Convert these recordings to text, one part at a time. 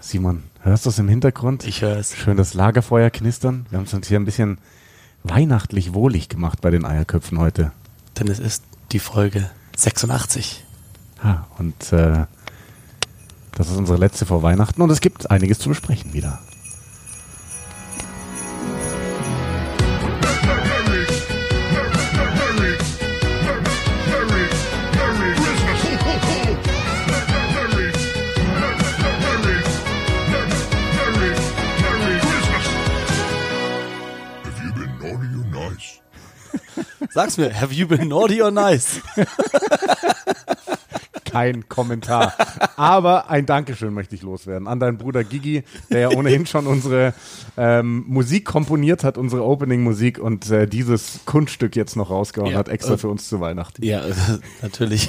Simon, hörst du es im Hintergrund? Ich höre es. Schön das Lagerfeuer knistern. Wir haben es uns hier ein bisschen weihnachtlich wohlig gemacht bei den Eierköpfen heute. Denn es ist die Folge 86. Ja, und äh, das ist unsere letzte vor Weihnachten und es gibt einiges zu besprechen wieder. Sag's mir, have you been naughty or nice? Kein Kommentar. Aber ein Dankeschön möchte ich loswerden an deinen Bruder Gigi, der ja ohnehin schon unsere ähm, Musik komponiert hat, unsere Opening-Musik und äh, dieses Kunststück jetzt noch rausgehauen Ja, hat, extra äh, für uns zu Weihnachten. Ja, natürlich.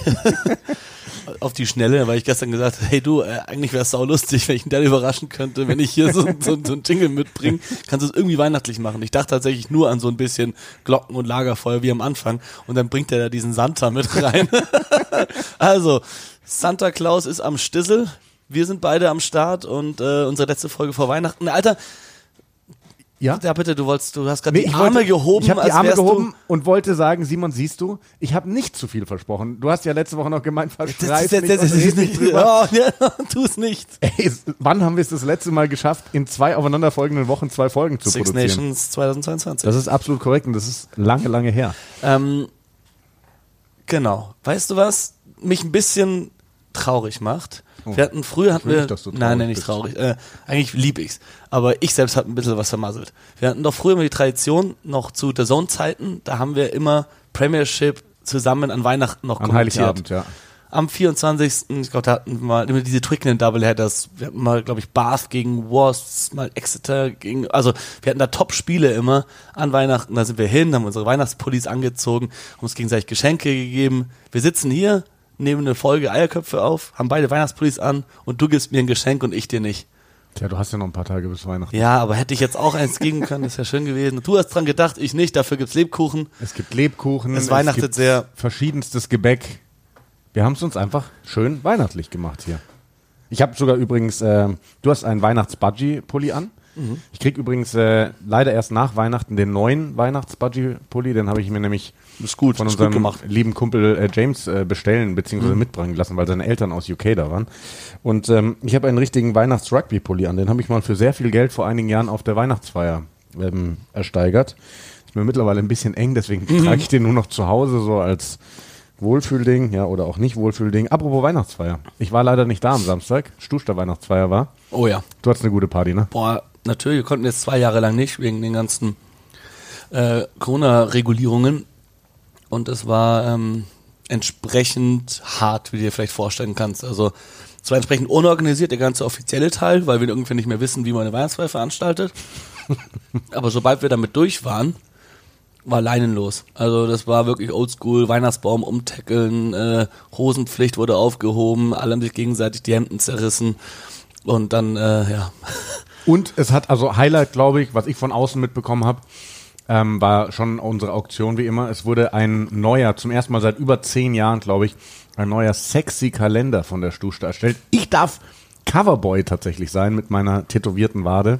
Auf die Schnelle, weil ich gestern gesagt habe, hey du, äh, eigentlich wäre es sau lustig, wenn ich ihn dann überraschen könnte, wenn ich hier so, so, so ein Jingle mitbringe. Kannst du es irgendwie weihnachtlich machen. Ich dachte tatsächlich nur an so ein bisschen Glocken und Lagerfeuer wie am Anfang. Und dann bringt er da diesen Santa mit rein. also, Santa Claus ist am Stissel. Wir sind beide am Start und äh, unsere letzte Folge vor Weihnachten. Alter, Ja? ja bitte, du wolltest, du hast gerade Nee, die ich Arme wollte- gehoben, Ich habe die Arme gehoben und wollte sagen, Simon, siehst du, ich habe nicht zu viel versprochen. Du hast ja letzte Woche noch gemeint, du. verschreib Das, das, nicht das, nicht nicht drüber. Oh, ja, tu es nicht. Ey, wann haben wir es das letzte Mal geschafft, in zwei aufeinanderfolgenden Wochen zwei Folgen zu Six produzieren? Nations 2022. Das ist absolut korrekt und das ist lange, lange her. Ähm, genau. Weißt du was? Mich ein bisschen traurig macht. Wir hatten früher hatten wir nicht, nein, nein, nicht traurig. Äh, eigentlich lieb ich's, aber ich selbst habe ein bisschen was vermasselt. Wir hatten doch früher immer die Tradition noch zu der Zone Zeiten, da haben wir immer Premiership zusammen an Weihnachten noch kommentiert. Heiligabend, ja. Am 24. Ich glaube, da hatten wir mal immer diese Twickenham Doubleheaders. Wir hatten mal, glaube ich, Bath gegen Wasps, mal Exeter gegen, also wir hatten da Top-Spiele immer an Weihnachten. Da sind wir hin, haben unsere Weihnachtspullis angezogen, haben uns gegenseitig Geschenke gegeben. Wir sitzen hier, nehmen eine Folge Eierköpfe auf, haben beide Weihnachtspullis an und du gibst mir ein Geschenk und ich dir nicht. Tja, du hast ja noch ein paar Tage bis Weihnachten. Ja, aber hätte ich jetzt auch eins geben können, das wäre schön gewesen. Du hast dran gedacht, ich nicht, dafür gibt's Lebkuchen. Es gibt Lebkuchen. Es weihnachtet gibt sehr. Verschiedenstes Gebäck. Wir haben es uns einfach schön weihnachtlich gemacht hier. Ich habe sogar übrigens, äh, du hast einen Weihnachts-Budgie-Pulli an. Mhm. Ich krieg übrigens äh, leider erst nach Weihnachten den neuen Weihnachts-Budgie-Pulli. Den habe ich mir nämlich gut, von unserem lieben Kumpel äh, James äh, bestellen Mhm. bzw. mitbringen lassen, weil seine Eltern aus UK da waren. Und ähm, ich habe einen richtigen Weihnachts-Rugby-Pulli an. Den habe ich mal für sehr viel Geld vor einigen Jahren auf der Weihnachtsfeier ähm, ersteigert. Ist mir mittlerweile ein bisschen eng, deswegen Mhm. trage ich den nur noch zu Hause so als Wohlfühlding, ja, oder auch nicht Wohlfühlding. Apropos Weihnachtsfeier. Ich war leider nicht da am Samstag. Stuster Weihnachtsfeier war. Oh ja. Du hattest eine gute Party, ne? Boah, natürlich, wir konnten jetzt zwei Jahre lang nicht, wegen den ganzen äh, Corona-Regulierungen. Und es war ähm, entsprechend hart, wie du dir vielleicht vorstellen kannst. Also es war entsprechend unorganisiert, der ganze offizielle Teil, weil wir irgendwie nicht mehr wissen, wie man eine Weihnachtsfeier veranstaltet. Aber sobald wir damit durch waren, war leinenlos. Also das war wirklich oldschool, Weihnachtsbaum umtackeln, äh, Hosenpflicht wurde aufgehoben, alle haben sich gegenseitig die Hemden zerrissen. Und dann, äh, ja, Und es hat, also Highlight, glaube ich, was ich von außen mitbekommen habe, ähm, war schon unsere Auktion wie immer. Es wurde ein neuer, zum ersten Mal seit über zehn Jahren, glaube ich, ein neuer sexy Kalender von der Stuster erstellt. Ich darf Coverboy tatsächlich sein mit meiner tätowierten Wade.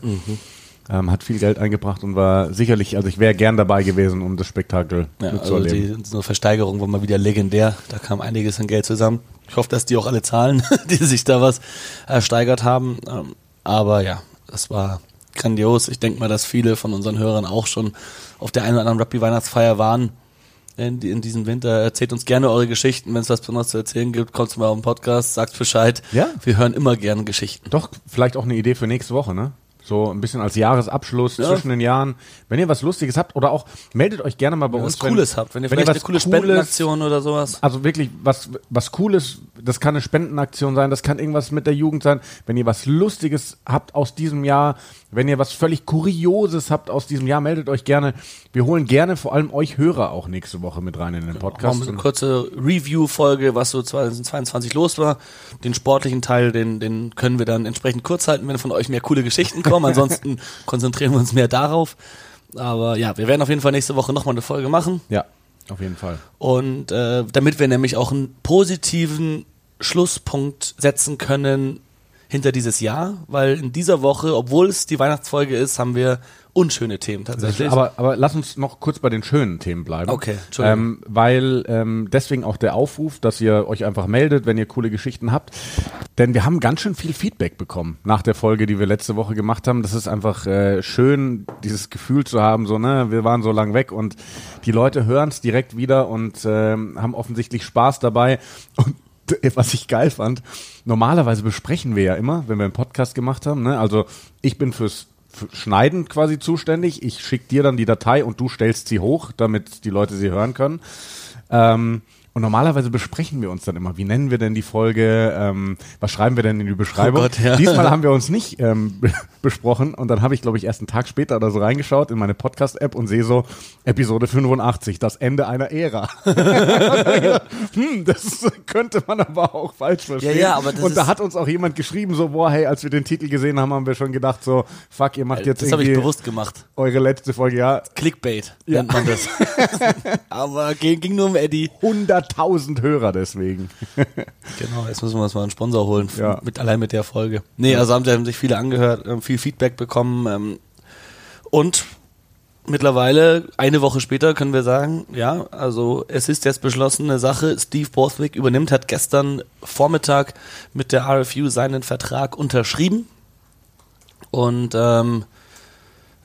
Ähm, hat viel Geld eingebracht und war sicherlich, also ich wäre gern dabei gewesen, um das Spektakel Ja, also mitzuerleben. die so eine Versteigerung war mal wieder legendär. Da kam einiges an Geld zusammen. Ich hoffe, dass die auch alle zahlen, die sich da was ersteigert haben. Ähm, Aber ja, das war grandios. Ich denke mal, dass viele von unseren Hörern auch schon auf der einen oder anderen Rugby-Weihnachtsfeier waren in, in diesem Winter. Erzählt uns gerne eure Geschichten. Wenn es was Besonderes zu erzählen gibt, kommt mal auf den Podcast, sagt Bescheid. Ja. Wir hören immer gerne Geschichten. Doch, vielleicht auch eine Idee für nächste Woche, ne? So ein bisschen als Jahresabschluss Ja. zwischen den Jahren. Wenn ihr was Lustiges habt oder auch meldet euch gerne mal bei Wenn ihr uns. was Cooles habt, wenn ihr vielleicht was eine coole Cooles- Spendenaktion oder sowas. Also wirklich was, was Cooles, das kann eine Spendenaktion sein, das kann irgendwas mit der Jugend sein. Wenn ihr was Lustiges habt aus diesem Jahr, wenn ihr was völlig Kurioses habt aus diesem Jahr, meldet euch gerne. Wir holen gerne vor allem euch Hörer auch nächste Woche mit rein in den Machen Podcast. wir eine kurze Review-Folge, was so 2022 los war. Den sportlichen Teil, den, den können wir dann entsprechend kurz halten, wenn von euch mehr coole Geschichten kommen. Ansonsten konzentrieren wir uns mehr darauf. Aber ja, wir werden auf jeden Fall nächste Woche nochmal eine Folge machen. ja, auf jeden Fall. Und äh, damit wir nämlich auch einen positiven Schlusspunkt setzen können hinter dieses Jahr, weil in dieser Woche, obwohl es die Weihnachtsfolge ist, haben wir unschöne Themen tatsächlich. Aber, aber lass uns noch kurz bei den schönen Themen bleiben. Okay, Entschuldigung. Ähm, weil ähm, deswegen auch der Aufruf, dass ihr euch einfach meldet, wenn ihr coole Geschichten habt. Denn wir haben ganz schön viel Feedback bekommen nach der Folge, die wir letzte Woche gemacht haben. Das ist einfach äh, schön, dieses Gefühl zu haben, so, ne, wir waren so lang weg und die Leute hören es direkt wieder und ähm, haben offensichtlich Spaß dabei. Und was ich geil fand, normalerweise besprechen wir ja immer, wenn wir einen Podcast gemacht haben, ne? Also ich bin fürs für Schneiden quasi zuständig. Ich schicke dir dann die Datei und du stellst sie hoch, damit die Leute sie hören können. Ähm, und normalerweise besprechen wir uns dann immer, wie nennen wir denn die Folge, ähm, was schreiben wir denn in die Beschreibung. Oh Gott, ja. Diesmal haben wir uns nicht ähm, be- besprochen und dann habe ich, glaube ich, erst einen Tag später oder so reingeschaut in meine Podcast-App und sehe so Episode 85, das Ende einer Ära. hm, das könnte man aber auch falsch verstehen. Ja, ja, aber das und da hat uns auch jemand geschrieben, so, boah, hey, als wir den Titel gesehen haben, haben wir schon gedacht, so, fuck, ihr macht jetzt das habe ich irgendwie bewusst gemacht. eure letzte Folge, ja, Clickbait Ja. nennt man das. Aber ging, ging nur um Eddie. 100.000 Hörer deswegen. Genau, jetzt müssen wir uns mal einen Sponsor holen, Ja. mit, allein mit der Folge. Nee, also haben, haben sich viele angehört, ähm, viel Feedback bekommen ähm, und mittlerweile, eine Woche später, können wir sagen, ja, also es ist jetzt beschlossene Sache. Steve Borthwick übernimmt, hat gestern Vormittag mit der RFU seinen Vertrag unterschrieben und ähm,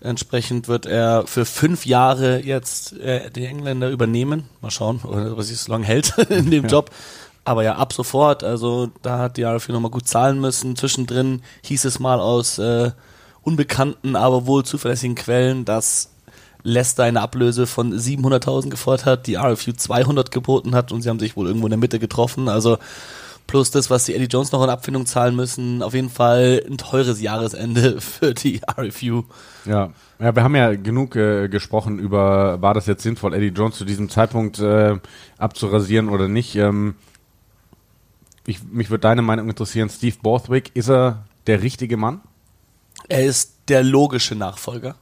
Entsprechend wird er für fünf Jahre jetzt äh, die Engländer übernehmen. Mal schauen, ob er sich so lange hält in dem Job. Aber ja, ab sofort, also da hat die RFU nochmal gut zahlen müssen. Zwischendrin hieß es mal aus äh, unbekannten, aber wohl zuverlässigen Quellen, dass Leicester eine Ablöse von 700.000 gefordert hat, die RFU 200 geboten hat und sie haben sich wohl irgendwo in der Mitte getroffen. Also plus das, was die Eddie Jones noch in Abfindung zahlen müssen. Auf jeden Fall ein teures Jahresende für die RFU. Ja. ja, wir haben ja genug äh, gesprochen über, war das jetzt sinnvoll, Eddie Jones zu diesem Zeitpunkt äh, abzurasieren oder nicht. Ähm, ich, mich würde deine Meinung interessieren. Steve Borthwick, ist er der richtige Mann? Er ist der logische Nachfolger.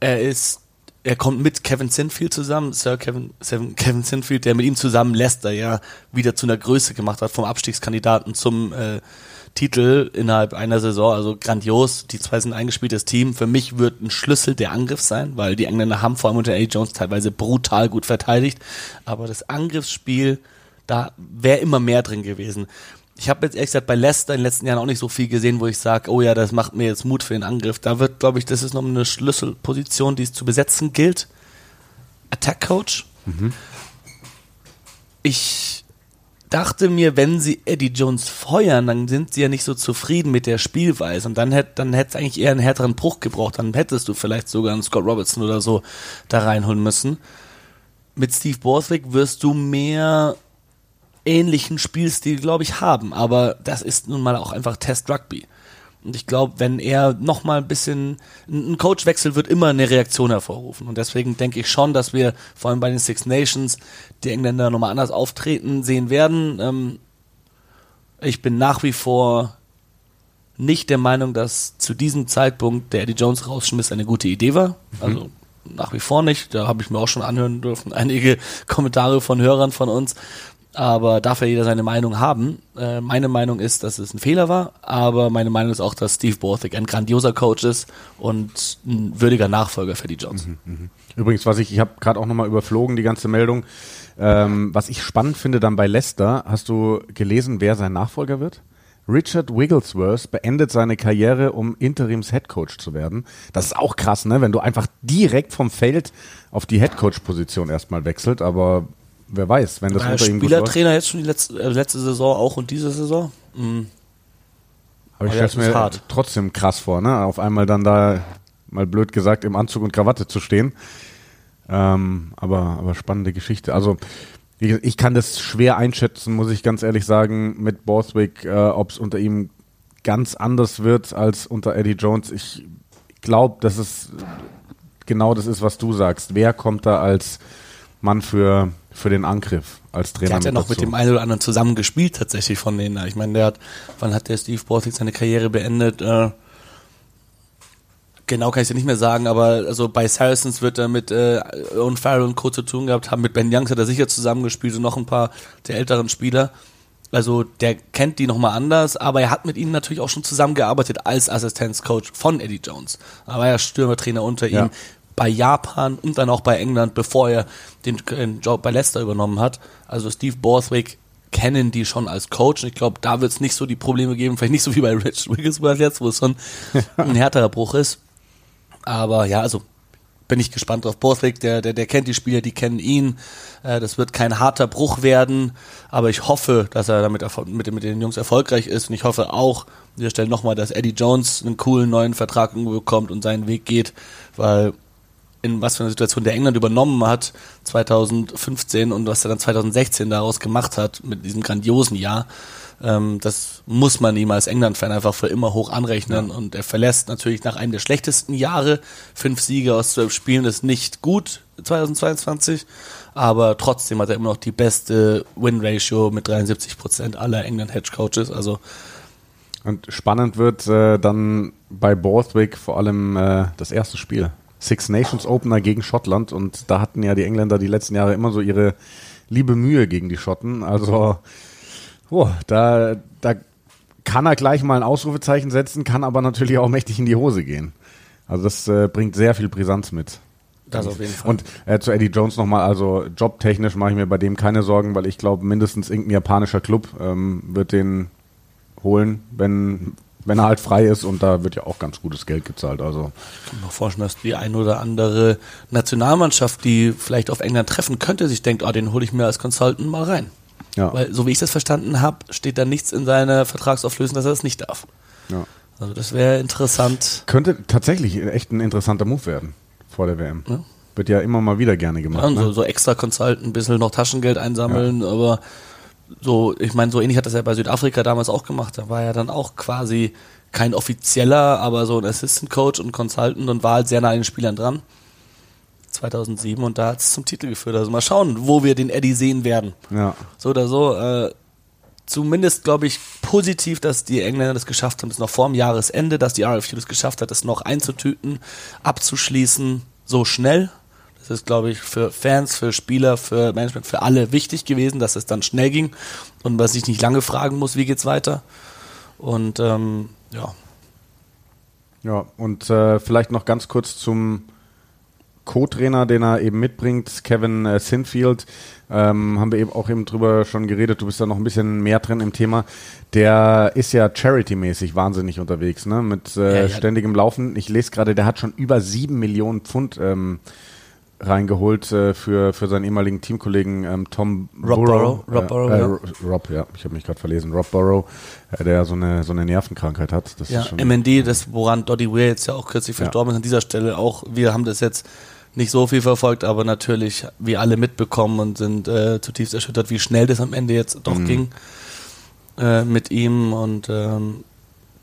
Er ist, er kommt mit Kevin Sinfield zusammen, Sir Kevin, Seven- Kevin Sinfield, der mit ihm zusammen Leicester ja wieder zu einer Größe gemacht hat, vom Abstiegskandidaten zum äh, Titel innerhalb einer Saison. Also grandios. Die zwei sind ein eingespieltes Team. Für mich wird ein Schlüssel der Angriff sein, weil die Engländer haben vor allem unter A. Jones teilweise brutal gut verteidigt. Aber das Angriffsspiel, da wäre immer mehr drin gewesen. Ich habe jetzt ehrlich gesagt bei Leicester in den letzten Jahren auch nicht so viel gesehen, wo ich sage, oh ja, das macht mir jetzt Mut für den Angriff. Da wird, glaube ich, das ist noch eine Schlüsselposition, die es zu besetzen gilt. Attack Coach. Ich dachte mir, wenn sie Eddie Jones feuern, dann sind sie ja nicht so zufrieden mit der Spielweise und dann hätte dann hätte es eigentlich eher einen härteren Bruch gebraucht. Dann hättest du vielleicht sogar einen Scott Robertson oder so da reinholen müssen. Mit Steve Borthwick wirst du mehr ähnlichen Spielstil, glaube ich, haben. Aber das ist nun mal auch einfach Test Rugby. Und ich glaube, wenn er noch mal ein bisschen, ein Coachwechsel wird immer eine Reaktion hervorrufen. Und deswegen denke ich schon, dass wir vor allem bei den Six Nations die Engländer nochmal anders auftreten sehen werden. Ähm, ich bin nach wie vor nicht der Meinung, dass zu diesem Zeitpunkt der Eddie Jones rausschmiss eine gute Idee war. Also nach wie vor nicht. Da habe ich mir auch schon anhören dürfen, einige Kommentare von Hörern von uns. Aber darf ja jeder seine Meinung haben. Äh, meine Meinung ist, dass es ein Fehler war, aber meine Meinung ist auch, dass Steve Borthwick ein grandioser Coach ist und ein würdiger Nachfolger für die Jones. Übrigens, was ich, ich habe gerade auch nochmal überflogen, die ganze Meldung. Ähm, was ich spannend finde dann bei Leicester, hast du gelesen, wer sein Nachfolger wird? Richard Wigglesworth beendet seine Karriere, um Interims-Headcoach zu werden. Das ist auch krass, ne? Wenn du einfach direkt vom Feld auf die Headcoach-Position erstmal wechselt, aber wer weiß, wenn das unter ihm. Spielertrainer jetzt schon die letzte, äh, letzte Saison auch und diese Saison? Mhm. Aber ich das ist mir hart. trotzdem krass vor, ne? Auf einmal dann da, mal blöd gesagt, im Anzug und Krawatte zu stehen. Ähm, aber, aber spannende Geschichte. Also, ich kann das schwer einschätzen, muss ich ganz ehrlich sagen, mit Borthwick, äh, ob es unter ihm ganz anders wird als unter Eddie Jones. Ich glaube, dass es genau das ist, was du sagst. Wer kommt da als Mann für, für den Angriff als Trainer? Der hat ja noch dazu? mit dem einen oder anderen zusammen gespielt tatsächlich von denen. Ich meine, der hat, wann hat der Steve Borthwick seine Karriere beendet? Äh, genau kann ich ja nicht mehr sagen, aber also bei Saracens wird er mit äh, Owen Farrell und Co. zu tun gehabt haben. Mit Ben Youngs hat er sicher zusammengespielt und noch ein paar der älteren Spieler. Also der kennt die nochmal anders, aber er hat mit ihnen natürlich auch schon zusammengearbeitet als Assistenzcoach von Eddie Jones. Er war ja Stürmertrainer unter Ja. Bei Japan und dann auch bei England, bevor er den, den Job bei Leicester übernommen hat. Also Steve Borthwick kennen die schon als Coach und ich glaube, da wird es nicht so die Probleme geben, vielleicht nicht so wie bei Rich Wigglesworth jetzt, wo es schon ein härterer Bruch ist. Aber ja, also bin ich gespannt drauf. Borthwick, der, der, der kennt die Spieler, die kennen ihn. Äh, das wird kein harter Bruch werden, aber ich hoffe, dass er damit mit, den- mit den Jungs erfolgreich ist und ich hoffe auch, an dieser Stelle nochmal, dass Eddie Jones einen coolen neuen Vertrag bekommt und seinen Weg geht, weil in was für einer Situation der England übernommen hat 2015 und was er dann 2016 daraus gemacht hat mit diesem grandiosen Jahr, ähm, das muss man ihm als England-Fan einfach für immer hoch anrechnen und er verlässt natürlich nach einem der schlechtesten Jahre, fünf Siege aus zwölf Spielen ist nicht gut 2022, aber trotzdem hat er immer noch die beste Win-Ratio mit 73 Prozent aller England-Hedge-Coaches, also Und spannend wird äh, dann bei Borthwick vor allem äh, das erste Spiel. Six Nations Opener gegen Schottland und da hatten ja die Engländer die letzten Jahre immer so ihre liebe Mühe gegen die Schotten. Also oh, da, da kann er gleich mal ein Ausrufezeichen setzen, kann aber natürlich auch mächtig in die Hose gehen. Also das äh, bringt sehr viel Brisanz mit. das auf jeden Fall. Und äh, zu Eddie Jones nochmal, also jobtechnisch mache ich mir bei dem keine Sorgen, weil ich glaube, mindestens irgendein japanischer Club ähm, wird den holen, wenn, wenn er halt frei ist und da wird ja auch ganz gutes Geld gezahlt. Also Ich kann mir auch vorstellen, dass die ein oder andere Nationalmannschaft, die vielleicht auf England treffen könnte, sich denkt, ah, den hole ich mir als Consultant mal rein. ja, Weil, so wie ich das verstanden habe, steht da nichts in seiner Vertragsauflösung, dass er das nicht darf. ja. Also das wäre interessant. könnte tatsächlich echt ein interessanter Move werden vor der WM. Ja. Wird ja immer mal wieder gerne gemacht. Ja, und so, ne? so extra Consultant, ein bisschen noch Taschengeld einsammeln, aber so, ich meine, so ähnlich hat das ja bei Südafrika damals auch gemacht. Da war ja dann auch quasi kein offizieller, aber so ein Assistant Coach und Consultant und war halt sehr nah an den Spielern dran. 2007 und da hat es zum Titel geführt. Also mal schauen, wo wir den Eddie sehen werden. Ja. So oder so. Äh, zumindest glaube ich positiv, dass die Engländer das geschafft haben, das noch vor dem Jahresende, dass die RFU das geschafft hat, das noch einzutüten, abzuschließen, so schnell. Das ist, glaube ich, für Fans, für Spieler, für Management, für alle wichtig gewesen, dass es dann schnell ging und man sich nicht lange fragen muss, wie geht's weiter. Und ähm, ja, Ja, und äh, vielleicht noch ganz kurz zum Co-Trainer, den er eben mitbringt, Kevin äh, Sinfield. Ähm, haben wir eben auch eben drüber schon geredet. Du bist da noch ein bisschen mehr drin im Thema. Der ist ja charity-mäßig wahnsinnig unterwegs, ne? Mit äh, Ja, ja. ständigem Laufen. Ich lese gerade, der hat schon über sieben Millionen Pfund ähm, reingeholt äh, für, für seinen ehemaligen Teamkollegen ähm, Tom Rob Burrow. Burrow, Rob äh, Burrow, äh, ja. Ro- Rob, ja, ich habe mich gerade verlesen. Rob Burrow, äh, der so eine so eine Nervenkrankheit hat. Das Ja, MND, das woran Doddy Weir jetzt ja auch kürzlich Ja. verstorben ist, an dieser Stelle auch, wir haben das jetzt nicht so viel verfolgt, aber natürlich wir alle mitbekommen und sind äh, zutiefst erschüttert, wie schnell das am Ende jetzt doch ging äh, mit ihm und ähm,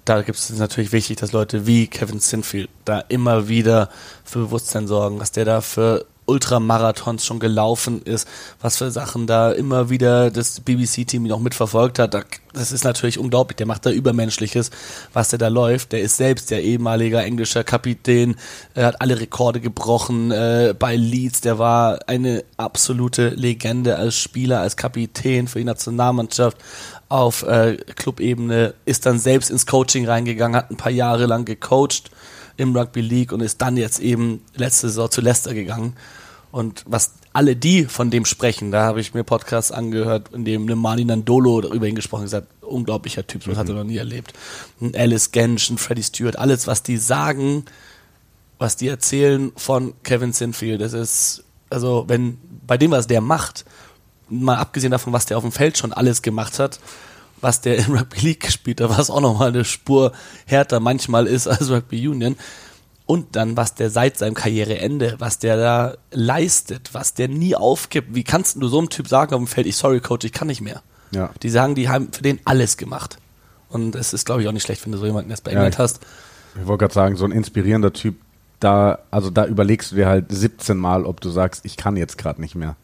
da gibt es natürlich wichtig, dass Leute wie Kevin Sinfield da immer wieder für Bewusstsein sorgen, was der da für Ultramarathons schon gelaufen ist, was für Sachen da immer wieder das BBC-Team noch mitverfolgt hat. Da- Das ist natürlich unglaublich. Der macht da Übermenschliches, was der da läuft. Der ist selbst der ehemaliger englischer Kapitän, er hat alle Rekorde gebrochen äh, bei Leeds. Der war eine absolute Legende als Spieler, als Kapitän für die Nationalmannschaft auf äh, Clubebene, ist dann selbst ins Coaching reingegangen, hat ein paar Jahre lang gecoacht im Rugby League und ist dann jetzt eben letzte Saison zu Leicester gegangen. Und was alle die von dem sprechen, da habe ich mir Podcasts angehört, in dem eine Mani Nandolo über ihn gesprochen hat, gesagt, unglaublicher Typ, so hat er noch nie erlebt. Ein Alice Gensch, ein Freddie Stewart, alles, was die sagen, was die erzählen von Kevin Sinfield, das ist, also wenn, bei dem, was der macht, mal abgesehen davon, was der auf dem Feld schon alles gemacht hat, was der im Rugby League gespielt hat, was auch nochmal eine Spur härter manchmal ist als Rugby Union. Und dann, was der seit seinem Karriereende, was der da leistet, was der nie aufgibt. Wie kannst du so einem Typ sagen auf dem Feld, ich sorry Coach, ich kann nicht mehr. Ja. Die sagen, die haben für den alles gemacht. Und es ist, glaube ich, auch nicht schlecht, wenn du so jemanden erst bei England ich- hast. Ich wollte gerade sagen, so ein inspirierender Typ, da, also da überlegst du dir halt 17 Mal, ob du sagst, ich kann jetzt gerade nicht mehr.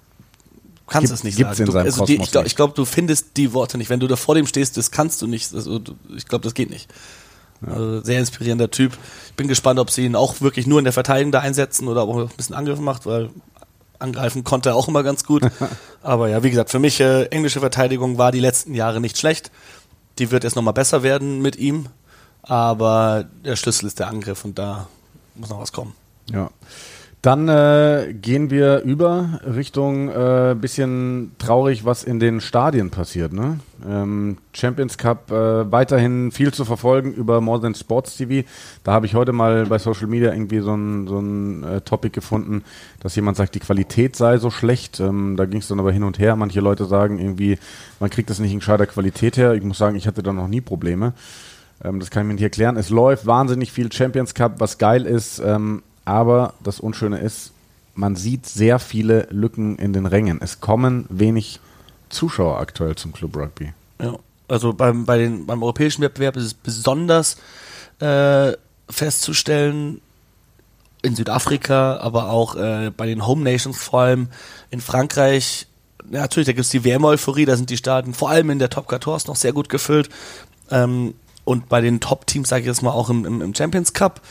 Du kannst Gibt- es nicht gibt's sagen. in Du, also die, ich glaube, glaub, du findest die Worte nicht. Wenn du da vor dem stehst, das kannst du nicht. Also, ich glaube, das geht nicht. Also, sehr inspirierender Typ. Ich bin gespannt, ob sie ihn auch wirklich nur in der Verteidigung da einsetzen oder ob er ein bisschen Angriff macht, weil angreifen konnte er auch immer ganz gut. Aber ja, wie gesagt, für mich äh, englische Verteidigung war die letzten Jahre nicht schlecht. Die wird jetzt nochmal besser werden mit ihm. Aber der Schlüssel ist der Angriff und da muss noch was kommen. Ja. Dann äh, gehen wir über Richtung äh, bisschen traurig, was in den Stadien passiert. Ne? Ähm, Champions Cup äh, weiterhin viel zu verfolgen über More Than Sports TV. Da habe ich heute mal bei Social Media irgendwie so ein, so ein äh, Topic gefunden, dass jemand sagt, die Qualität sei so schlecht. Ähm, da ging es dann aber hin und her. Manche Leute sagen irgendwie, man kriegt das nicht in gescheiter Qualität her. Ich muss sagen, ich hatte da noch nie Probleme. Ähm, das kann ich mir nicht erklären. Es läuft wahnsinnig viel Champions Cup, was geil ist. Ähm, aber das Unschöne ist, man sieht sehr viele Lücken in den Rängen. Es kommen wenig Zuschauer aktuell zum Club Rugby. Ja. Also beim, bei den, beim europäischen Wettbewerb ist es besonders äh, festzustellen, in Südafrika, aber auch äh, bei den Home Nations, vor allem in Frankreich. Ja, natürlich, da gibt es die WM-Euphorie, da sind die Staaten vor allem in der Top 14 noch sehr gut gefüllt. Ähm, und bei den Top-Teams, sage ich jetzt mal, auch im, im, im Champions Cup.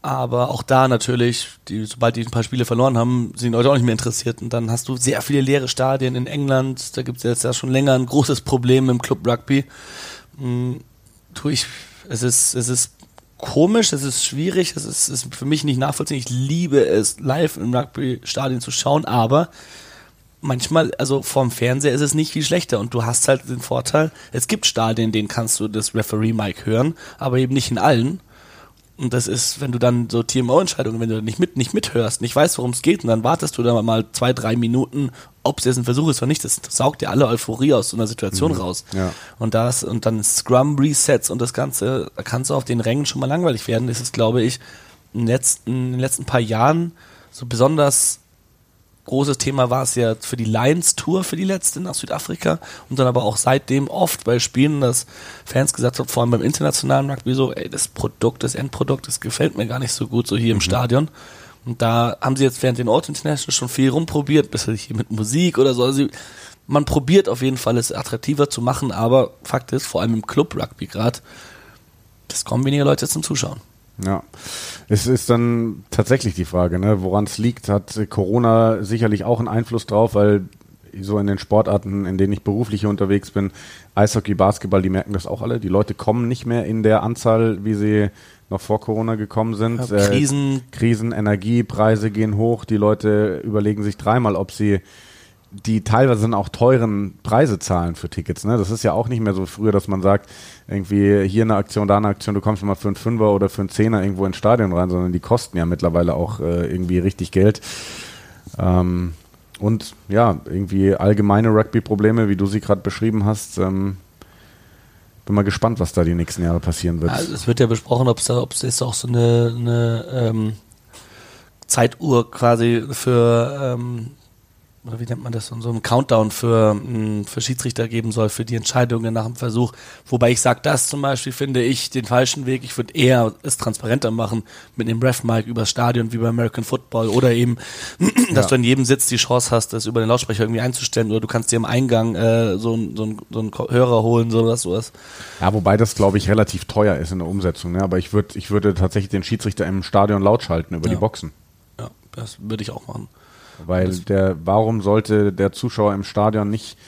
Aber auch da natürlich, die, sobald die ein paar Spiele verloren haben, sind die Leute auch nicht mehr interessiert. Und dann hast du sehr viele leere Stadien in England. Da gibt es jetzt ja schon länger ein großes Problem im Club Rugby. Hm, tu ich, es ist, es ist komisch, es ist schwierig, es ist, ist für mich nicht nachvollziehbar. Ich liebe es, live im Rugby-Stadion zu schauen, aber manchmal, also vorm Fernseher ist es nicht viel schlechter und du hast halt den Vorteil, es gibt Stadien, denen kannst du das Referee-Mic hören, aber eben nicht in allen. Und das ist, wenn du dann so TMO-Entscheidungen, wenn du nicht mit, nicht mithörst, nicht weißt, worum es geht, und dann wartest du dann mal zwei, drei Minuten, ob es jetzt ein Versuch ist oder nicht, das saugt dir alle Euphorie aus so einer Situation raus. ja. Und das, und dann Scrum-Resets und das Ganze, da kannst du auf den Rängen schon mal langweilig werden. Das ist, glaube ich, in den letzten, in den letzten paar Jahren so besonders großes Thema war es ja für die Lions Tour, für die letzte nach Südafrika und dann aber auch seitdem oft bei Spielen, dass Fans gesagt haben, vor allem beim internationalen Rugby so, ey, das Produkt, das Endprodukt, das gefällt mir gar nicht so gut, so hier im Stadion. Und da haben sie jetzt während den Ort International schon viel rumprobiert, bis hier mit Musik oder so. Also man probiert auf jeden Fall, es attraktiver zu machen, aber Fakt ist, vor allem im Club Rugby gerade, es kommen weniger Leute zum Zuschauen. Ja, es ist dann tatsächlich die Frage, ne, woran es liegt. Hat Corona sicherlich auch einen Einfluss drauf, weil so in den Sportarten, in denen ich beruflich hier unterwegs bin, Eishockey, Basketball, die merken das auch alle. Die Leute kommen nicht mehr in der Anzahl, wie sie noch vor Corona gekommen sind. Ja, Krisen. Äh, Krisen, Energiepreise gehen hoch. Die Leute überlegen sich dreimal, ob sie die teilweise dann auch teuren Preise zahlen für Tickets. Ne? Das ist ja auch nicht mehr so früher, dass man sagt, irgendwie hier eine Aktion, da eine Aktion, du kommst mal für einen Fünfer oder für einen Zehner irgendwo ins Stadion rein, sondern die kosten ja mittlerweile auch äh, irgendwie richtig Geld. Ähm, und ja, irgendwie allgemeine Rugby-Probleme, wie du sie gerade beschrieben hast. Ähm, bin mal gespannt, was da die nächsten Jahre passieren wird. Also es wird ja besprochen, ob es jetzt auch so eine, eine ähm, Zeituhr quasi für ähm, oder wie nennt man das, so einen Countdown für, mh, für Schiedsrichter geben soll, für die Entscheidungen nach dem Versuch. Wobei ich sage, das zum Beispiel finde ich den falschen Weg. Ich würde eher es transparenter machen mit dem Ref-Mic übers Stadion wie bei American Football oder eben, dass Ja. du in jedem Sitz die Chance hast, das über den Lautsprecher irgendwie einzustellen oder du kannst dir im Eingang äh, so, ein- so, ein- so einen Hörer holen, sowas, sowas. Ja, wobei das, glaube ich, relativ teuer ist in der Umsetzung. Ne? Aber ich würde ich würde tatsächlich den Schiedsrichter im Stadion laut schalten über Ja. die Boxen. Ja, das würde ich auch machen. Weil der, warum sollte der Zuschauer im Stadion nicht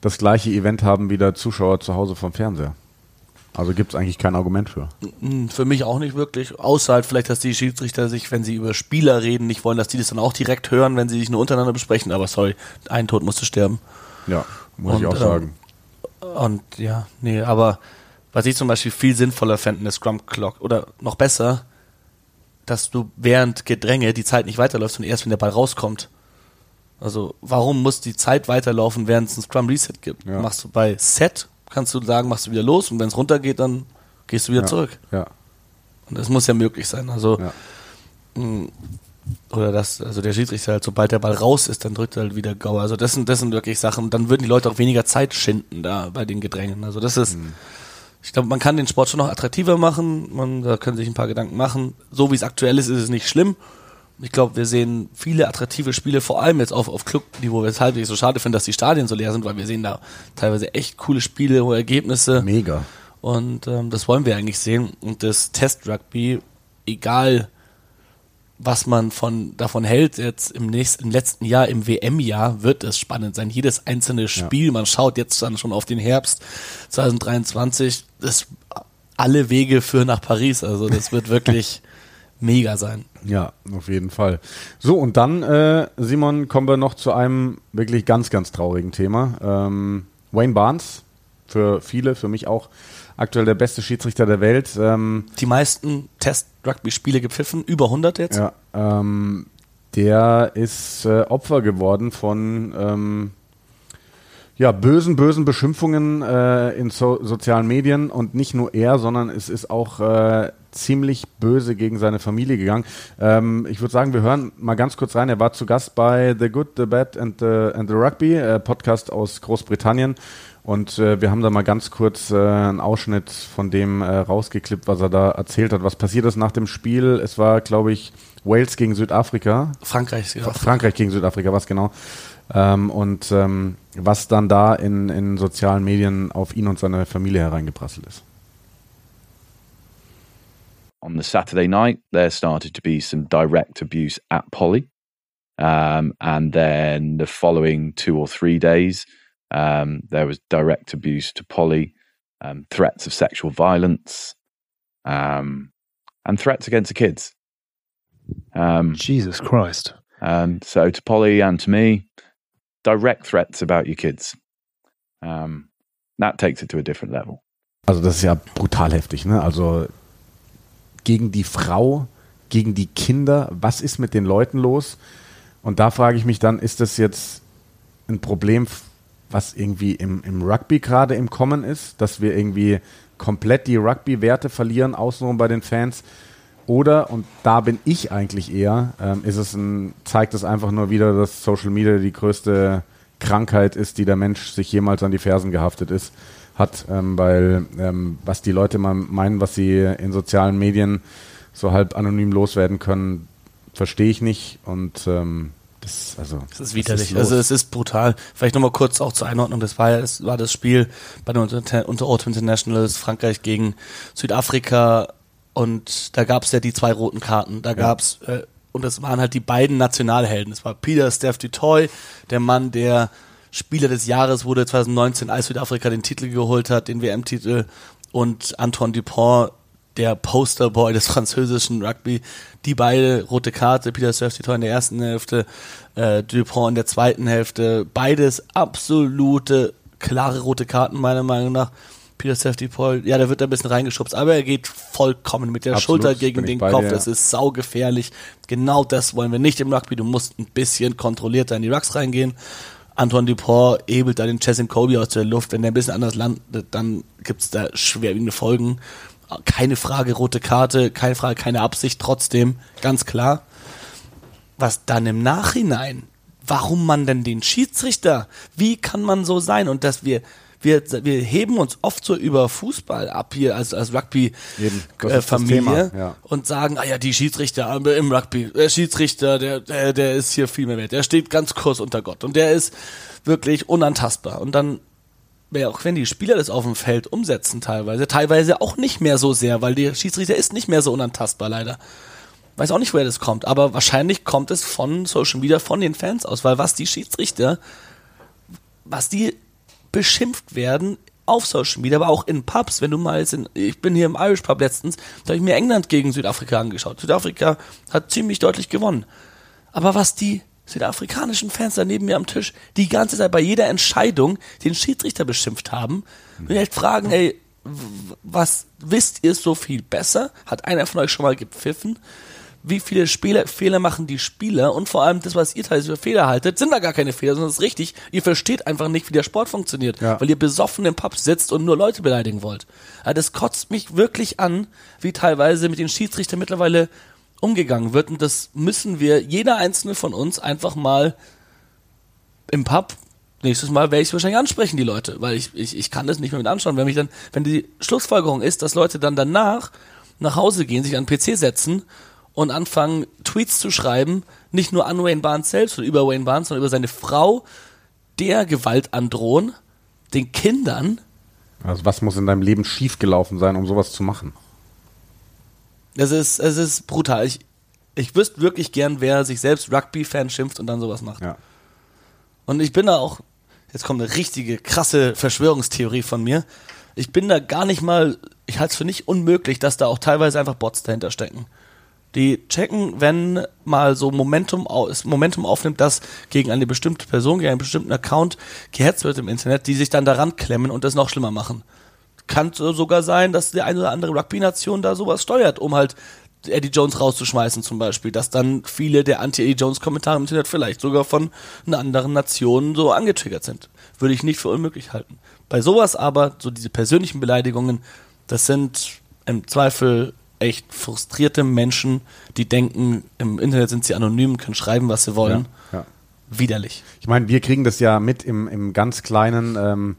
das gleiche Event haben wie der Zuschauer zu Hause vom Fernseher? Also gibt es eigentlich kein Argument für. Für mich auch nicht wirklich. Außer halt vielleicht, dass die Schiedsrichter sich, wenn sie über Spieler reden, nicht wollen, dass die das dann auch direkt hören, wenn sie sich nur untereinander besprechen. Aber sorry, ein Tod musste sterben. Ja, muss ich Und, auch ähm, sagen. Und ja, nee, aber was ich zum Beispiel viel sinnvoller fände, eine Scrum Clock oder noch besser, dass du während Gedränge die Zeit nicht weiterläufst und erst wenn der Ball rauskommt. Also warum muss die Zeit weiterlaufen, während es ein Scrum Reset gibt? Ja. Machst du bei Set, kannst du sagen, machst du wieder los und wenn es runtergeht, dann gehst du wieder ja. zurück. Ja, Und das muss ja möglich sein. Also ja. mh, oder das, also der Schiedsrichter halt, sobald der Ball raus ist, dann drückt er halt wieder Go. Also das sind, das sind wirklich Sachen, dann würden die Leute auch weniger Zeit schinden da bei den Gedrängen. Also das ist, ich glaube, man kann den Sport schon noch attraktiver machen, man, da können sich ein paar Gedanken machen. So wie es aktuell ist, ist es nicht schlimm. Ich glaube, wir sehen viele attraktive Spiele, vor allem jetzt auf, auf Clubniveau, weshalb ich so schade finde, dass die Stadien so leer sind, weil wir sehen da teilweise echt coole Spiele, hohe Ergebnisse. Mega. Und ähm, das wollen wir eigentlich sehen. Und das Test-Rugby, egal was man von, davon hält, jetzt im nächsten, im letzten Jahr, im WM-Jahr, wird es spannend sein. Jedes einzelne Spiel, man schaut jetzt dann schon auf den Herbst 2023, das, alle Wege führen nach Paris. Also das wird wirklich mega sein. Ja, auf jeden Fall. So, und dann, äh, Simon, kommen wir noch zu einem wirklich ganz, ganz traurigen Thema. Ähm, Wayne Barnes, für viele, für mich auch aktuell der beste Schiedsrichter der Welt. Ähm, Die meisten Test-Rugby-Spiele gepfiffen, über 100 jetzt. ja, ähm, der ist äh, Opfer geworden von ähm, ja, bösen, bösen Beschimpfungen äh, in so sozialen Medien und nicht nur er, sondern es ist auch äh, ziemlich böse gegen seine Familie gegangen. Ähm, ich würde sagen, wir hören mal ganz kurz rein. Er war zu Gast bei The Good, The Bad and The, and the Rugby, äh, Podcast aus Großbritannien. Und äh, wir haben da mal ganz kurz äh, einen Ausschnitt von dem äh, rausgeklippt, was er da erzählt hat. Was passiert ist nach dem Spiel? Es war, glaube ich, Wales gegen Südafrika. Frankreich, ja. Frankreich gegen Südafrika, was genau. Ähm, und ähm, was dann da in, in sozialen Medien auf ihn und seine Familie hereingeprasselt ist. on the Saturday night, there started to be some direct abuse at Polly. Um, and then the following two or three days, um, there was direct abuse to Polly, um, threats of sexual violence, um, and threats against the kids. Um, Jesus Christ. and so to Polly and to me, direct threats about your kids. Um, that takes it to a different level. Also das ist ja brutal heftig, ne? Also gegen die Frau, gegen die Kinder, was ist mit den Leuten los? Und da frage ich mich dann, ist das jetzt ein Problem, was irgendwie im, im Rugby gerade im Kommen ist, dass wir irgendwie komplett die Rugby-Werte verlieren, außenrum bei den Fans? Oder, und da bin ich eigentlich eher, ähm, ist es ein, zeigt es einfach nur wieder, dass Social Media die größte Krankheit ist, die der Mensch sich jemals an die Fersen gehaftet ist, hat, ähm, weil ähm, was die Leute mal meinen, was sie in sozialen Medien so halb anonym loswerden können, verstehe ich nicht und ähm, das, also, Das ist widerlich. also es ist brutal. Vielleicht nochmal kurz auch zur Einordnung. Das war, das war das Spiel bei den Unter Unter Auto Internationals Frankreich gegen Südafrika und da gab es ja die zwei roten Karten. Da gab's äh, und das waren halt die beiden Nationalhelden. Es war Peter Steph Dutoy, der Mann, der Spieler des Jahres wurde 2019, als Südafrika den Titel geholt hat, den WM-Titel und Antoine Dupont, der Posterboy des französischen Rugby, die beide rote Karte, Peter Surftitor in der ersten Hälfte, äh, Dupont in der zweiten Hälfte, beides absolute klare rote Karten meiner Meinung nach. Peter Surftitor, ja, der wird da ein bisschen reingeschubst, aber er geht vollkommen mit der Absolut, Schulter gegen den Kopf, dir, das ja. ist saugefährlich. Genau das wollen wir nicht im Rugby, du musst ein bisschen kontrollierter in die Rucks reingehen. Antoine Dupont ebelt da den Chessin Kobe aus der Luft. Wenn der ein bisschen anders landet, dann gibt's da schwerwiegende Folgen. Keine Frage, rote Karte, keine Frage, keine Absicht, trotzdem, ganz klar. Was dann im Nachhinein, warum man denn den Schiedsrichter, wie kann man so sein? Und dass wir, wir, wir heben uns oft so über Fußball ab hier als, als Eben, das Rugby ist das äh, ja. und sagen, ah ja, die Schiedsrichter äh, im Rugby, der Schiedsrichter, der, der, der ist hier viel mehr wert. Der steht ganz kurz unter Gott und der ist wirklich unantastbar. Und dann, ja, auch wenn die Spieler das auf dem Feld umsetzen teilweise, teilweise auch nicht mehr so sehr, weil der Schiedsrichter ist nicht mehr so unantastbar leider. Weiß auch nicht, woher das kommt, aber wahrscheinlich kommt es von Social Media, von den Fans aus, weil was die Schiedsrichter, was die beschimpft werden auf Social Media, aber auch in Pubs, wenn du mal jetzt in, ich bin hier im Irish Pub letztens, da habe ich mir England gegen Südafrika angeschaut. Südafrika hat ziemlich deutlich gewonnen. Aber was die südafrikanischen Fans da neben mir am Tisch die ganze Zeit bei jeder Entscheidung den Schiedsrichter beschimpft haben, will ich halt fragen, ey, was wisst ihr so viel besser? Hat einer von euch schon mal gepfiffen? Wie viele Spieler, Fehler machen die Spieler? Und vor allem das, was ihr teilweise für Fehler haltet, sind da gar keine Fehler, sondern das ist richtig. Ihr versteht einfach nicht, wie der Sport funktioniert, Ja. weil ihr besoffen im Pub sitzt und nur Leute beleidigen wollt. Also das kotzt mich wirklich an, wie teilweise mit den Schiedsrichtern mittlerweile umgegangen wird. Und das müssen wir, jeder einzelne von uns, einfach mal im Pub. Nächstes Mal werde ich es wahrscheinlich ansprechen, die Leute, weil ich, ich, ich kann das nicht mehr mit anschauen. Wenn mich dann, wenn die Schlussfolgerung ist, dass Leute dann danach nach Hause gehen, sich an den PC setzen und anfangen, Tweets zu schreiben, nicht nur an Wayne Barnes selbst oder über Wayne Barnes, sondern über seine Frau, der Gewalt androhen, den Kindern, Also was muss in deinem Leben schiefgelaufen sein, um sowas zu machen? Das ist, es ist brutal. Ich, Ich wüsste wirklich gern, wer sich selbst Rugby-Fan schimpft und dann sowas macht. Ja. Und ich bin da auch, jetzt kommt eine richtige krasse Verschwörungstheorie von mir. Ich bin da gar nicht mal, ich halte es für nicht unmöglich, dass da auch teilweise einfach Bots dahinter stecken. Die checken, wenn mal so Momentum, Momentum aufnimmt, dass gegen eine bestimmte Person, gegen einen bestimmten Account gehetzt wird im Internet, die sich dann daran klemmen und das noch schlimmer machen. Kann so- sogar sein, dass die eine oder andere Rugby-Nation da sowas steuert, um halt Eddie Jones rauszuschmeißen zum Beispiel, dass dann viele der Anti-Eddie Jones-Kommentare im Internet vielleicht sogar von einer anderen Nation so angetriggert sind. Würde ich nicht für unmöglich halten. Bei sowas aber, so diese persönlichen Beleidigungen, das sind im Zweifel echt frustrierte Menschen, die denken, im Internet sind sie anonym, können schreiben, was sie wollen. Ja. Widerlich. Ich meine, wir kriegen das ja mit im, im ganz kleinen. Ähm,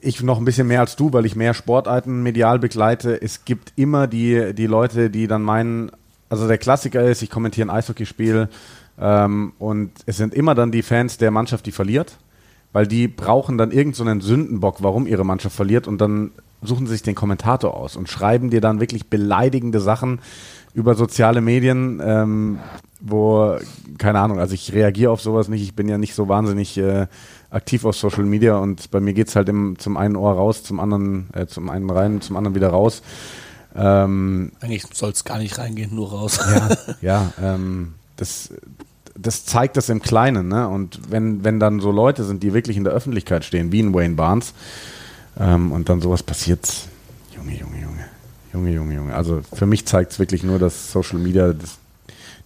ich noch ein bisschen mehr als du, weil ich mehr Sportarten medial begleite. Es gibt immer die, die Leute, die dann meinen, also der Klassiker ist, ich kommentiere ein Eishockeyspiel ähm, und es sind immer dann die Fans der Mannschaft, die verliert, weil die brauchen dann irgendeinen so einen Sündenbock, warum ihre Mannschaft verliert und dann suchen sie sich den Kommentator aus und schreiben dir dann wirklich beleidigende Sachen über soziale Medien, ähm, wo, keine Ahnung, also ich reagiere auf sowas nicht, ich bin ja nicht so wahnsinnig äh, aktiv auf Social Media und bei mir geht's halt im, zum einen Ohr raus, zum anderen, äh, zum einen rein, zum anderen wieder raus. Ähm, Eigentlich soll es gar nicht reingehen, nur raus. ja, ja, ähm, das, das zeigt das im Kleinen, ne? Und wenn, wenn dann so Leute sind, die wirklich in der Öffentlichkeit stehen, wie in Wayne Barnes, ähm, und dann sowas passiert, Junge, Junge, Junge, Junge, Junge, Junge. Also für mich zeigt es wirklich nur, dass Social Media das,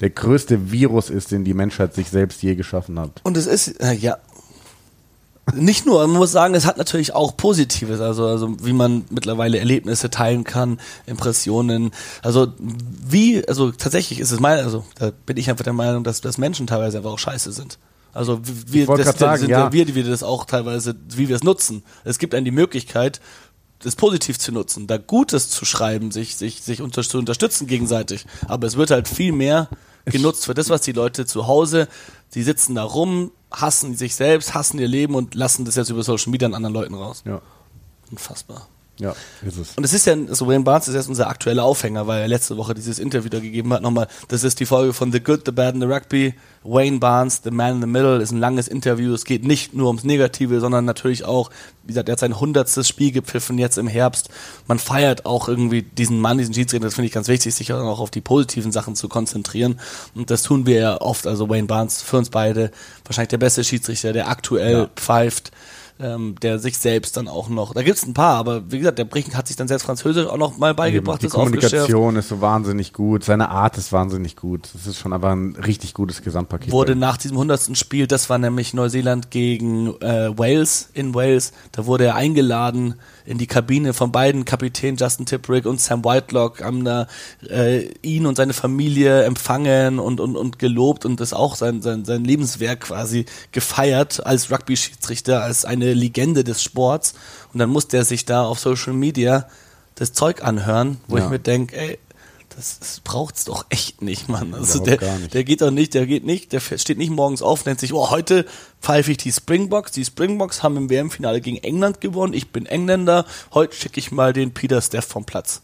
der größte Virus ist, den die Menschheit sich selbst je geschaffen hat. Und es ist, äh, ja, nicht nur, man muss sagen, es hat natürlich auch Positives, also, also wie man mittlerweile Erlebnisse teilen kann, Impressionen, also wie, also tatsächlich ist es mein, also da bin ich einfach der Meinung, dass, dass Menschen teilweise einfach auch scheiße sind. Also wir, das, sagen, sind ja. wir, die wir das auch teilweise, wie wir es nutzen. Es gibt einem die Möglichkeit, das positiv zu nutzen, da Gutes zu schreiben, sich, sich, sich unter, zu unterstützen gegenseitig. Aber es wird halt viel mehr genutzt für das, was die Leute zu Hause, die sitzen da rum, hassen sich selbst, hassen ihr Leben und lassen das jetzt über Social Media an anderen Leuten raus. Ja, Unfassbar. Ja, ist es. Und es ist ja, so Wayne Barnes ist jetzt unser aktueller Aufhänger, weil er letzte Woche dieses Interview da gegeben hat. Nochmal, das ist die Folge von The Good, The Bad and The Rugby. Wayne Barnes, The Man in the Middle, ist ein langes Interview. Es geht nicht nur ums Negative, sondern natürlich auch, wie gesagt, er hat sein hundertstes Spiel gepfiffen jetzt im Herbst. Man feiert auch irgendwie diesen Mann, diesen Schiedsrichter. Das finde ich ganz wichtig, sich auch auf die positiven Sachen zu konzentrieren. Und das tun wir ja oft. Also Wayne Barnes für uns beide wahrscheinlich der beste Schiedsrichter, der aktuell Ja. pfeift ähm, der sich selbst dann auch noch, da gibt's ein paar, aber wie gesagt, der Brink hat sich dann selbst Französisch auch noch mal beigebracht, die. Kommunikation ist so wahnsinnig gut, seine Art ist wahnsinnig gut. Das ist schon aber ein richtig gutes Gesamtpaket. Wurde nach diesem 100. Spiel, das war nämlich Neuseeland gegen äh, Wales in Wales, da wurde er eingeladen in die Kabine von beiden Kapitänen Justin Tipperick und Sam Whitelock, haben da äh, ihn und seine Familie empfangen und, und, und gelobt und das auch sein, sein, sein Lebenswerk quasi gefeiert als Rugby-Schiedsrichter, als eine Legende des Sports. Und dann musste er sich da auf Social Media das Zeug anhören, wo Ja. ich mir denke, ey, das, das braucht's doch echt nicht, Mann. Also der, nicht. der geht doch nicht, der geht nicht, der steht nicht morgens auf, nennt sich, oh, heute pfeife ich die Springboks. Die Springboks haben im WM-Finale gegen England gewonnen. Ich bin Engländer. Heute schicke ich mal den Peter Steff vom Platz.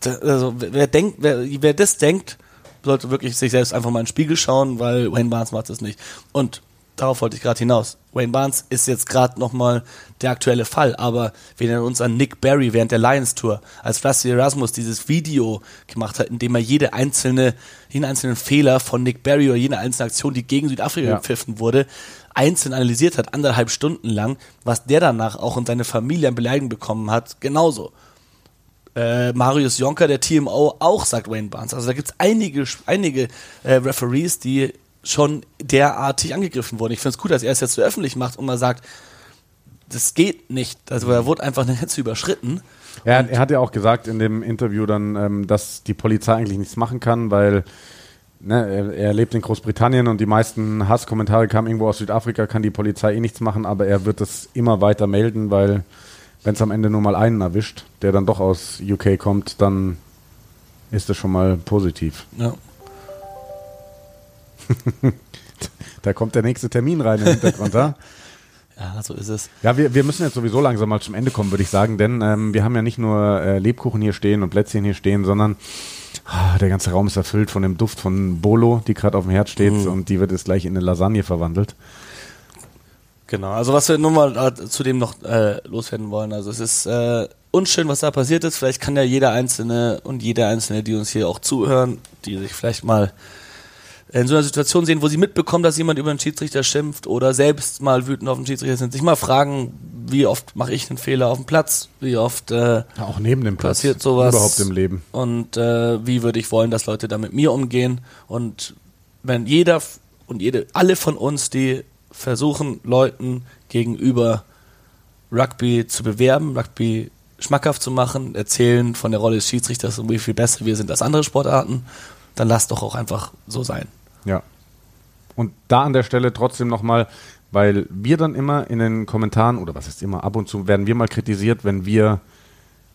Da, also, wer, wer denkt, wer, wer das denkt, sollte wirklich sich selbst einfach mal in den Spiegel schauen, weil Wayne Barnes macht das nicht. Und darauf wollte ich gerade hinaus. Wayne Barnes ist jetzt gerade nochmal der aktuelle Fall, aber wir erinnern uns an Nick Barry während der Lions Tour, als Flashy Erasmus dieses Video gemacht hat, in dem er jede einzelne, jeden einzelnen Fehler von Nick Barry oder jede einzelne Aktion, die gegen Südafrika Ja. gepfiffen wurde, einzeln analysiert hat, anderthalb Stunden lang, was der danach auch und seine Familie an Beleidigung bekommen hat, genauso äh, Marius Jonker, der TMO, auch sagt Wayne Barnes. Also da gibt es einige, einige äh, Referees, die schon derartig angegriffen wurden. Ich finde es gut, dass er es jetzt so öffentlich macht und mal sagt, das geht nicht. Also da wurde einfach eine Grenze überschritten. Er, er hat ja auch gesagt in dem Interview dann, ähm, dass die Polizei eigentlich nichts machen kann, weil ne, er, er lebt in Großbritannien und die meisten Hasskommentare kamen irgendwo aus Südafrika, kann die Polizei eh nichts machen, aber er wird das immer weiter melden, weil wenn es am Ende nur mal einen erwischt, der dann doch aus UK kommt, dann ist das schon mal positiv. Ja. Da kommt der nächste Termin rein im Hintergrund, ja? ja, so ist es. Ja, wir, wir müssen jetzt sowieso langsam mal zum Ende kommen, würde ich sagen, denn ähm, wir haben ja nicht nur äh, Lebkuchen hier stehen und Plätzchen hier stehen, sondern Ah, Der ganze Raum ist erfüllt von dem Duft von Bolo, die gerade auf dem Herd steht und die wird jetzt gleich in eine Lasagne verwandelt. Genau, also was wir nur mal äh, zu dem noch äh, loswerden wollen, also es ist äh, unschön, was da passiert ist. Vielleicht kann ja jeder Einzelne und jede Einzelne, die uns hier auch zuhören, die sich vielleicht mal in so einer Situation sehen, wo sie mitbekommen, dass jemand über einen Schiedsrichter schimpft oder selbst mal wütend auf den Schiedsrichter sind, sich mal fragen, wie oft mache ich einen Fehler auf dem Platz, wie oft äh, auch neben dem Platz. passiert sowas Überhaupt im Leben. und äh, wie würde ich wollen, dass Leute da mit mir umgehen und wenn jeder und jede alle von uns, die versuchen Leuten gegenüber Rugby zu bewerben, Rugby schmackhaft zu machen, erzählen von der Rolle des Schiedsrichters und wie viel besser wir sind als andere Sportarten, dann lasst doch auch einfach so sein. Ja. Und da an der Stelle trotzdem nochmal, weil wir dann immer in den Kommentaren, oder was ist immer, ab und zu werden wir mal kritisiert, wenn wir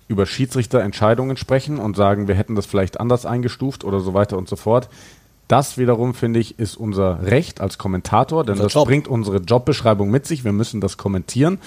über Schiedsrichterentscheidungen sprechen und sagen, wir hätten das vielleicht anders eingestuft oder so weiter und so fort. Das wiederum, finde ich, ist unser Recht als Kommentator, denn Unser das Job. bringt unsere Jobbeschreibung mit sich. Wir müssen das kommentieren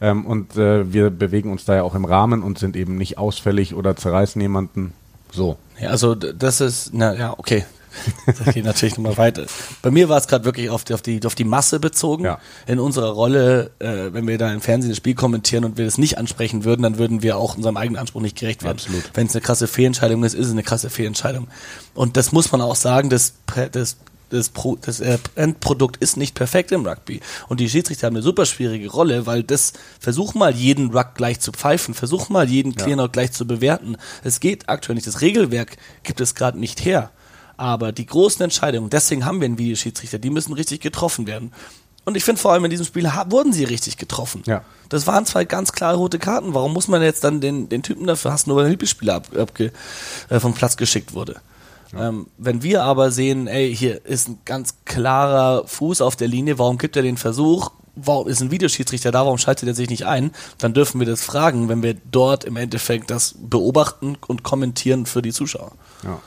ähm, und äh, wir bewegen uns da ja auch im Rahmen und sind eben nicht ausfällig oder zerreißen jemanden. So. Ja, also das ist, na ja, okay. Das geht natürlich nochmal weiter. Bei mir war es gerade wirklich auf die, auf, die, auf die Masse bezogen. Ja. In unserer Rolle, äh, wenn wir da im Fernsehen das Spiel kommentieren und wir das nicht ansprechen würden, dann würden wir auch unserem eigenen Anspruch nicht gerecht werden. Absolut. Wenn es eine krasse Fehlentscheidung ist, ist es eine krasse Fehlentscheidung. Und das muss man auch sagen, das, das das, Pro, das äh, Endprodukt ist nicht perfekt im Rugby. Und die Schiedsrichter haben eine super schwierige Rolle, weil das, versuch mal jeden Ruck gleich zu pfeifen, versuch mal jeden Cleanout gleich zu bewerten. Es geht aktuell nicht. Das Regelwerk gibt es gerade nicht her. Aber die großen Entscheidungen, deswegen haben wir einen Videoschiedsrichter, die müssen richtig getroffen werden. Und ich finde vor allem in diesem Spiel wurden sie richtig getroffen. Ja. Das waren zwei ganz klare rote Karten. Warum muss man jetzt dann den, den Typen dafür hassen, nur weil ein Lieblingsspieler ab, abge, äh, vom Platz geschickt wurde? Ähm, wenn wir aber sehen, ey, hier ist ein ganz klarer Fuß auf der Linie, warum gibt er den Versuch? Warum ist ein Videoschiedsrichter da? Warum schaltet er sich nicht ein? Dann dürfen wir das fragen, wenn wir dort im Endeffekt das beobachten und kommentieren für die Zuschauer. Ja.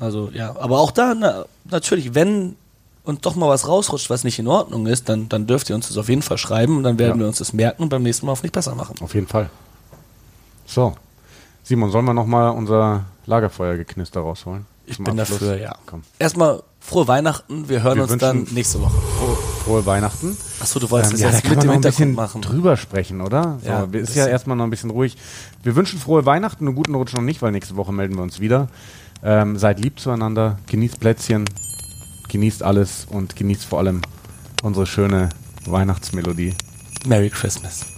Also ja, aber auch da na, natürlich, wenn uns doch mal was rausrutscht, was nicht in Ordnung ist, dann, dann dürft ihr uns das auf jeden Fall schreiben und dann werden Ja. wir uns das merken und beim nächsten Mal hoffentlich besser machen. Auf jeden Fall. So. Simon, sollen wir nochmal unser Lagerfeuergeknister rausholen? Ich bin Abschluss? dafür, ja. Komm. Erstmal frohe Weihnachten, wir hören Wir uns dann nächste Woche. Frohe, frohe Weihnachten. Achso, du wolltest Ähm, das ja, da mit dem ein bisschen Hintergrund machen. drüber sprechen, oder? So, Ja, ist ja erstmal noch ein bisschen ruhig. Wir wünschen frohe Weihnachten, einen guten Rutsch noch nicht, weil nächste Woche melden wir uns wieder. Ähm, seid lieb zueinander, genießt Plätzchen, genießt alles und genießt vor allem unsere schöne Weihnachtsmelodie. Merry Christmas.